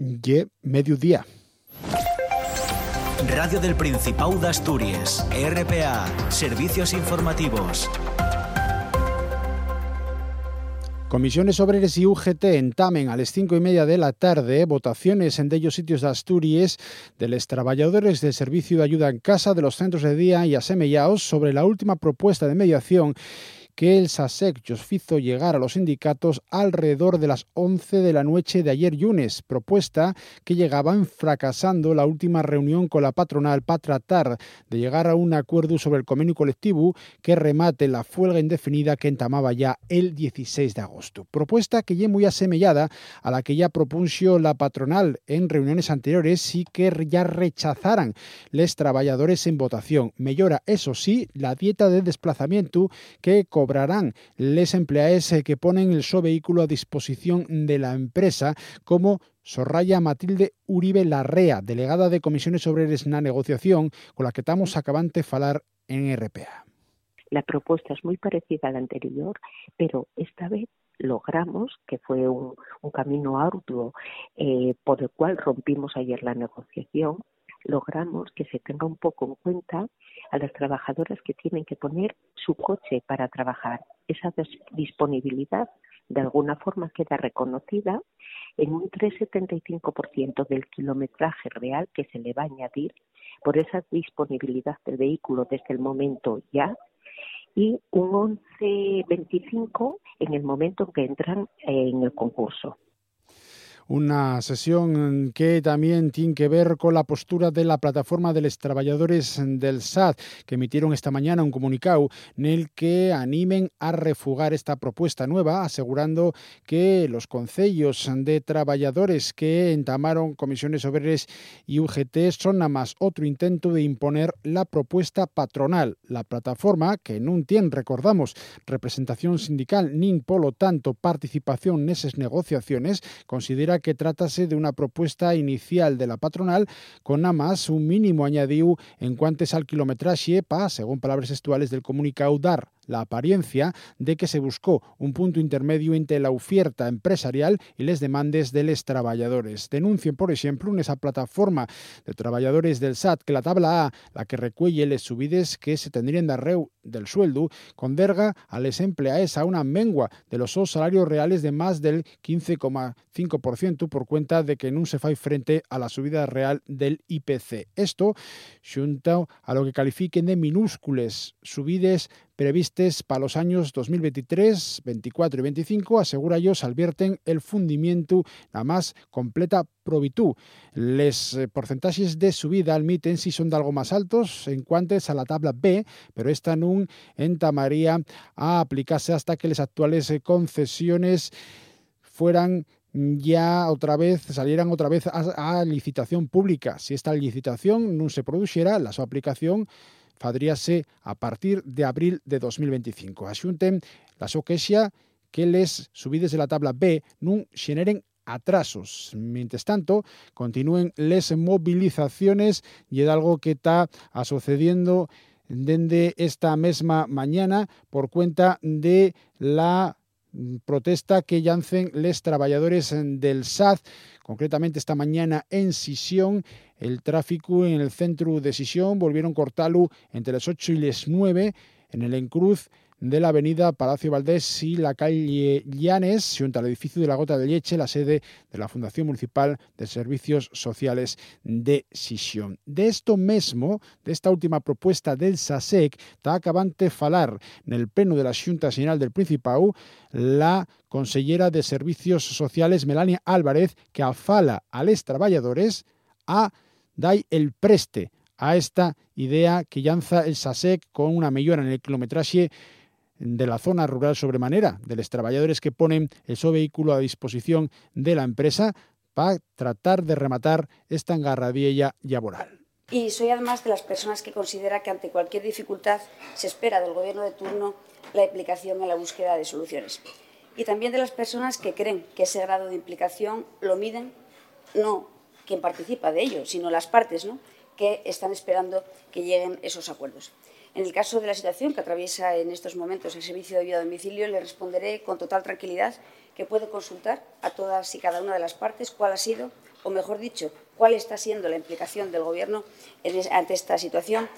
y mediodía. Radio del Principado de Asturias, RPA, Servicios Informativos. Comisiones Obreras y UGT entamen a las cinco y media de la tarde votaciones en ellos sitios de Asturias de los trabajadores del Servicio de Ayuda en Casa de los centros de día y asemellados sobre la última propuesta de mediación que el SASEC os hizo llegar a los sindicatos alrededor de las 11 de la noche de ayer lunes, propuesta que llegaban fracasando la última reunión con la patronal para tratar de llegar a un acuerdo sobre el convenio colectivo que remate la huelga indefinida que entamaba ya el 16 de agosto. Propuesta que ya muy asemellada a la que ya propuso la patronal en reuniones anteriores y que ya rechazaran les trabajadores en votación. Mejora, eso sí, la dieta de desplazamiento que cobrarán les empleados eh, que ponen el su vehículo a disposición de la empresa, como Sorraya Matilde Uribe Larrea, delegada de Comisiones Obreras la negociación, con la que estamos acabante falar en RPA. La propuesta es muy parecida a la anterior, pero esta vez logramos, que fue un, camino arduo eh, por el cual rompimos ayer la negociación, logramos que se tenga un poco en cuenta a las trabajadoras que tienen que poner su coche para trabajar. Esa disponibilidad de alguna forma queda reconocida en un 3,75% del kilometraje real que se le va a añadir por esa disponibilidad del vehículo desde el momento ya y un 11,25% en el momento en que entran en el concurso una sesión que también tiene que ver con la postura de la plataforma de los trabajadores del SAT, que emitieron esta mañana un comunicado en el que animen a refugar esta propuesta nueva, asegurando que los concellos de trabajadores que entamaron comisiones obreras y UGT son nada más otro intento de imponer la propuesta patronal. La plataforma, que no tiene, recordamos, representación sindical ni por lo tanto participación en esas negociaciones, considera que tratase de una propuesta inicial de la patronal con nada más un mínimo añadido en cuanto al kilometraje para, según palabras textuales del comunicado, dar la apariencia de que se buscó un punto intermedio entre la oferta empresarial y las demandas de los trabajadores. Denuncien, por ejemplo, en esa plataforma de trabajadores del SAT que la tabla A, la que recuelle les subides que se tendrían de arreu del sueldo, converga a les empleados a una mengua de los salarios reales de más del 15,5% por cuenta de que no se fai frente a la subida real del IPC. Esto, junto a lo que califiquen de minúscules subides previstes para los años 2023, 24 y 25, asegura ellos, advierten el fundimiento la más completa probitud. Les eh, porcentajes de subida admiten si son de algo más altos en cuanto a la tabla B, pero esta no entamaría a aplicarse hasta que las actuales eh, concesiones fueran ya otra vez salieran otra vez a, a licitación pública. Si esta licitación non se produxera, la súa aplicación fadríase a partir de abril de 2025. A la súa queixa que les subides de la tabla B nun xeneren atrasos. Mientras tanto, continúen les movilizaciones y es algo que está sucediendo desde esta misma mañana por cuenta de la protesta que llancen les trabajadores del SAT, concretamente esta mañana en Sisión, el tráfico en el centro de Sisión volvieron cortarlo entre las 8 y las 9 en el encruz de la avenida Palacio Valdés y la calle Llanes, junto al edificio de la Gota de Leche, la sede de la Fundación Municipal de Servicios Sociales de Sisión. De esto mismo, de esta última propuesta del SASEC, está acabante falar en el pleno de la Junta General del Principado la consellera de Servicios Sociales, Melania Álvarez, que afala a los trabajadores a dar el preste a esta idea que lanza el SASEC con una mejora en el kilometraje de la zona rural sobremanera, de los trabajadores que ponen ese vehículo a disposición de la empresa para tratar de rematar esta engarradilla laboral. Y soy además de las personas que considera que ante cualquier dificultad se espera del gobierno de turno la implicación en la búsqueda de soluciones. Y también de las personas que creen que ese grado de implicación lo miden no quien participa de ello, sino las partes ¿no? que están esperando que lleguen esos acuerdos. En el caso de la situación que atraviesa en estos momentos el servicio de ayuda a domicilio, le responderé con total tranquilidad que puede consultar a todas y cada una de las partes cuál ha sido o mejor dicho, cuál está siendo la implicación del Gobierno ante esta situación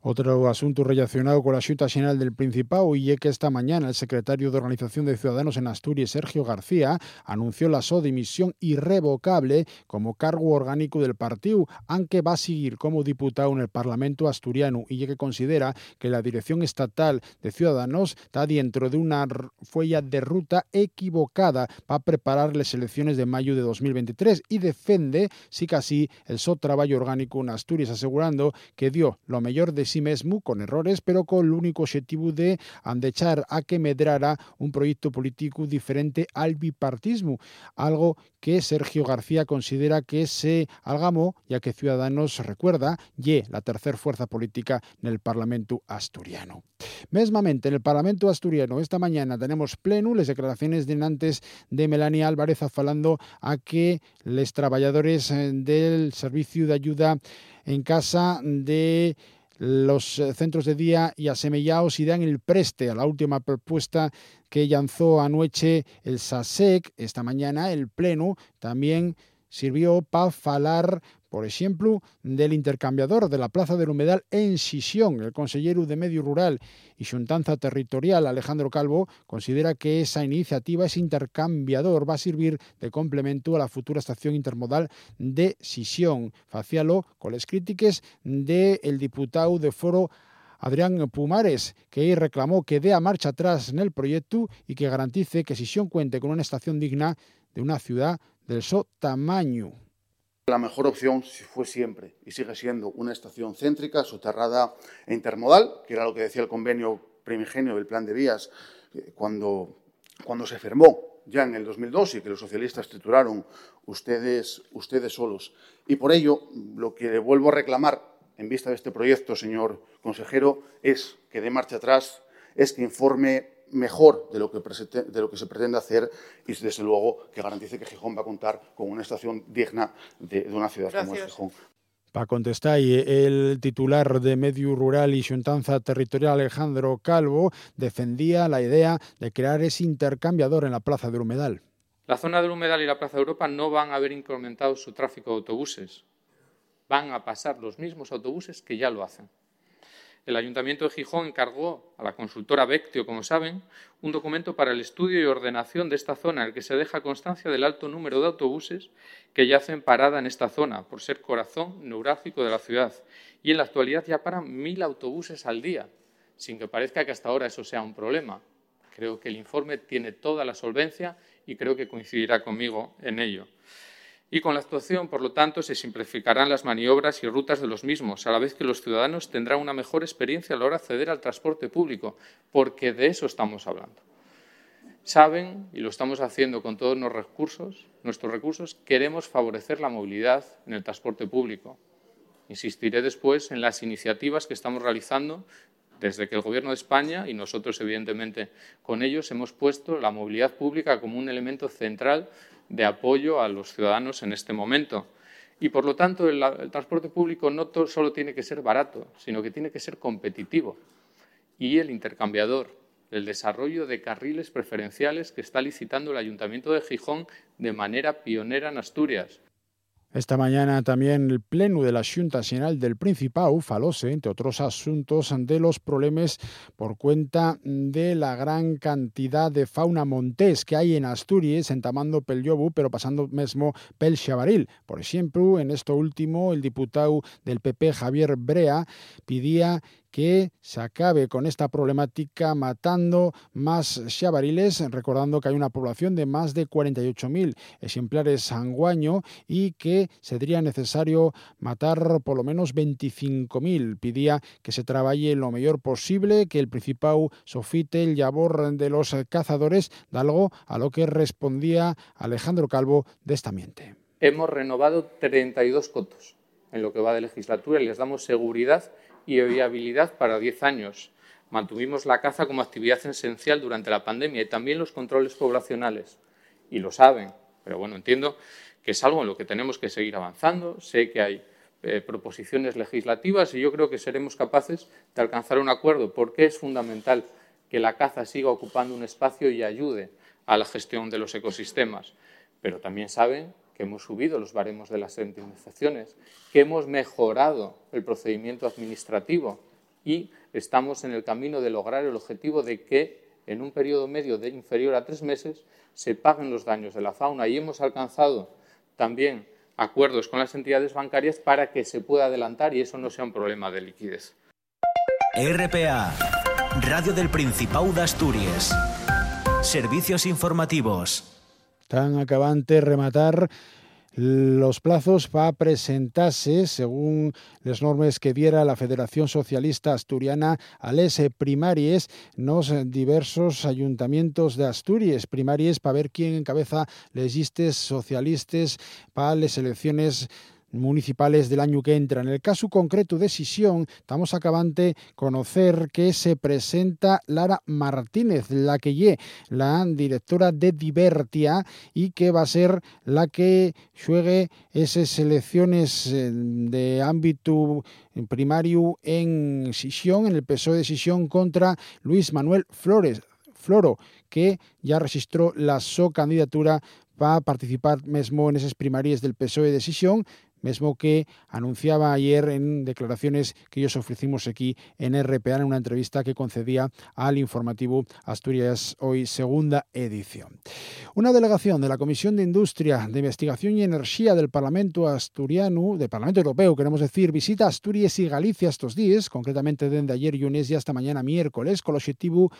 Otro asunto relacionado con la Xunta Xeral del Principado y es que esta mañana el secretario de Organización de Ciudadanos en Asturias, Sergio García, anunció la so dimisión irrevocable como cargo orgánico del partido, aunque va a seguir como diputado en el Parlamento asturiano. Y que considera que la dirección estatal de Ciudadanos está dentro de una fuella de ruta equivocada para preparar las elecciones de mayo de 2023 y defiende, sí que así, el so trabajo orgánico en Asturias, asegurando que dio lo mejor de sí mismo, con errores, pero con el único objetivo de andechar a que medrara un proyecto político diferente al bipartismo, algo que Sergio García considera que se algamó, ya que Ciudadanos recuerda, ye la tercera fuerza política en el Parlamento asturiano. Mesmamente, en el Parlamento asturiano, esta mañana tenemos pleno las declaraciones de antes de Melania Álvarez falando a que los trabajadores eh, del Servicio de Ayuda en Casa de los eh, centros de día y asemellados y dan el preste a la última propuesta que lanzó anoche el SASEC. Esta mañana el Pleno también sirvió para falar por ejemplo, del intercambiador de la Plaza del Humedal en Sisión. El consejero de Medio Rural y Xuntanza Territorial, Alejandro Calvo, considera que esa iniciativa, ese intercambiador, va a servir de complemento a la futura estación intermodal de Sisión. Facialo con las críticas del diputado de Foro Adrián Pumares, que reclamó que dé a marcha atrás en el proyecto y que garantice que Sisión cuente con una estación digna de una ciudad del so tamaño. La mejor opción fue siempre y sigue siendo una estación céntrica, soterrada e intermodal, que era lo que decía el convenio primigenio del plan de vías eh, cuando, cuando se firmó ya en el 2002 y que los socialistas titularon ustedes, ustedes solos. Y por ello, lo que vuelvo a reclamar en vista de este proyecto, señor consejero, es que dé marcha atrás, es que informe mejor de lo, que de lo que se pretende hacer y, desde luego, que garantice que Gijón va a contar con una estación digna de, de una ciudad Gracias. como es Gijón. Para contestar, el titular de Medio Rural y Xuntanza Territorial, Alejandro Calvo, defendía la idea de crear ese intercambiador en la Plaza del Humedal. La zona del Humedal y la Plaza de Europa no van a haber incrementado su tráfico de autobuses. Van a pasar los mismos autobuses que ya lo hacen el Ayuntamiento de Gijón encargó a la consultora Vectio, como saben, un documento para el estudio y ordenación de esta zona, en el que se deja constancia del alto número de autobuses que yacen parada en esta zona, por ser corazón neurálgico de la ciudad. Y en la actualidad ya paran mil autobuses al día, sin que parezca que hasta ahora eso sea un problema. Creo que el informe tiene toda la solvencia y creo que coincidirá conmigo en ello y con la actuación, por lo tanto, se simplificarán las maniobras y rutas de los mismos, a la vez que los ciudadanos tendrán una mejor experiencia a la hora de acceder al transporte público, porque de eso estamos hablando. Saben, y lo estamos haciendo con todos recursos, nuestros recursos, queremos favorecer la movilidad en el transporte público. Insistiré después en las iniciativas que estamos realizando desde que el Gobierno de España y nosotros, evidentemente, con ellos hemos puesto la movilidad pública como un elemento central de apoyo a los ciudadanos en este momento. Y, por lo tanto, el, transporte público no solo tiene que ser barato, sino que tiene que ser competitivo. Y el intercambiador, el desarrollo de carriles preferenciales que está licitando el Ayuntamiento de Gijón de manera pionera en Asturias. Esta mañana también el Pleno de la Junta General del Principado falóse, entre otros asuntos, de los problemas por cuenta de la gran cantidad de fauna montés que hay en Asturias, entamando pel Llobu, pero pasando mesmo pel Xabaril. Por ejemplo, en esto último, el diputado del PP, Javier Brea, pidía que se acabe con esta problemática matando más xabariles, recordando que hay una población de más de 48.000 ejemplares sanguaño y que sería necesario matar por lo menos 25.000. Pidía que se trabaje lo mejor posible, que el Principado sofite el labor de los cazadores, de algo a lo que respondía Alejandro Calvo de esta miente. Hemos renovado 32 cotos en lo que va de legislatura y les damos seguridad y viabilidad para 10 años. Mantuvimos la caza como actividad esencial durante la pandemia y también los controles poblacionales. Y lo saben, pero bueno, entiendo que es algo en lo que tenemos que seguir avanzando. Sé que hay eh, proposiciones legislativas y yo creo que seremos capaces de alcanzar un acuerdo porque es fundamental que la caza siga ocupando un espacio y ayude a la gestión de los ecosistemas. Pero también saben que hemos subido los baremos de las indemnizaciones, que hemos mejorado el procedimiento administrativo y estamos en el camino de lograr el objetivo de que en un periodo medio de inferior a tres meses se paguen los daños de la fauna y hemos alcanzado también acuerdos con las entidades bancarias para que se pueda adelantar y eso no sea un problema de liquidez. RPA, Radio del Principado de Asturias. Servicios informativos. Tan acabante rematar los plazos para presentarse, según las normas que diera la Federación Socialista Asturiana, a les primaries los diversos ayuntamientos de Asturias, primaries para ver quién encabeza les listes socialistas para las elecciones municipales del año que entra. En el caso concreto de Sisión, estamos acabante conocer que se presenta Lara Martínez, la que la directora de Divertia y que va a ser la que juegue esas elecciones eh, de ámbito primario en Sisión, en el PSOE de Sisión contra Luis Manuel Flores. Floro, que ya registró la su candidatura para participar mesmo en esas primarias del PSOE de Sisión, mesmo que anunciaba ayer en declaraciones que ellos ofrecimos aquí en RPA en una entrevista que concedía al informativo Asturias Hoy segunda edición. Una delegación de la Comisión de Industria, de Investigación y Energía del Parlamento Asturiano, del Parlamento Europeo, queremos decir, visita Asturias y Galicia estos días, concretamente desde ayer lunes y hasta mañana miércoles, con el objetivo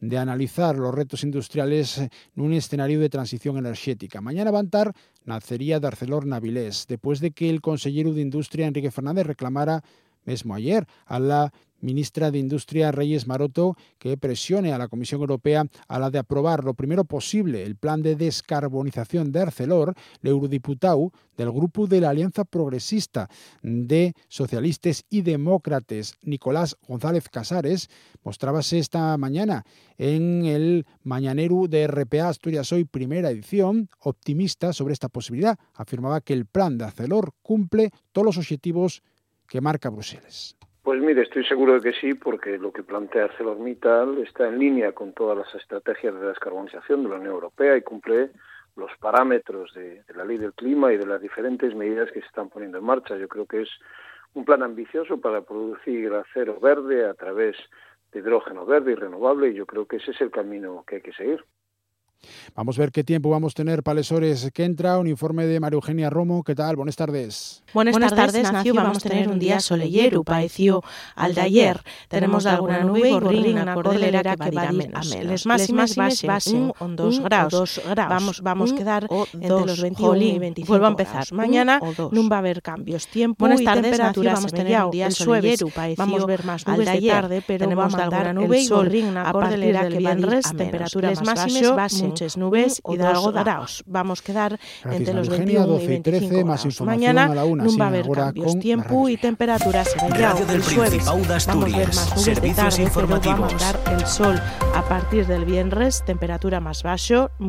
de analizar los retos industriales en un escenario de transición energética. Mañana va a estar nacería de Arcelor Navilés, después de que el consejero de Industria, Enrique Fernández, reclamara mismo ayer a la ministra de Industria Reyes Maroto que presione a la Comisión Europea a la de aprobar lo primero posible el plan de descarbonización de Arcelor, el eurodiputado del grupo de la Alianza Progresista de Socialistas y Demócratas, Nicolás González Casares, mostrábase esta mañana en el Mañanero de RPA Asturias Hoy, primera edición, optimista sobre esta posibilidad. Afirmaba que el plan de Arcelor cumple todos los objetivos que marca Bruselas. Pues mire, estoy seguro de que sí, porque lo que plantea ArcelorMittal está en línea con todas las estrategias de descarbonización de la Unión Europea y cumple los parámetros de, de, la ley del clima y de las diferentes medidas que se están poniendo en marcha. Yo creo que es un plan ambicioso para producir acero verde a través de hidrógeno verde y renovable y yo creo que ese es el camino que hay que seguir. Vamos a ver qué tiempo vamos a tener para les hores que entra. Un informe de María Eugenia Romo. ¿Qué tal? Buenas tardes. Buenas, Buenas tardes, Nacio. Vamos a tener un día soleyero, pareció al de ayer. Tenemos alguna nube y gorrín na cordillera que va a menos. Les máximas basen un graus. Dos graus. Vamos, vamos a quedar entre los 21 y 25 Vuelvo a empezar. Mañana no va a haber cambios. Tiempo Buenas y tardes, temperatura vamos a tener un día soleyero, vamos a ver más nubes de tarde, pero tenemos alguna nube y gorrín na cordillera que va a menos. Temperatura máximas muchas nubes y de algo graus. Vamos a quedar Gracias, entre los Eugenia, 21 12 y 25 13, más información Mañana a la una, no va a haber cambios. Tiempo y temperaturas en el Radio del el jueves. Vamos a ver más nubes de tarde, pero va a mandar el sol a partir del viernes, temperatura más bajo,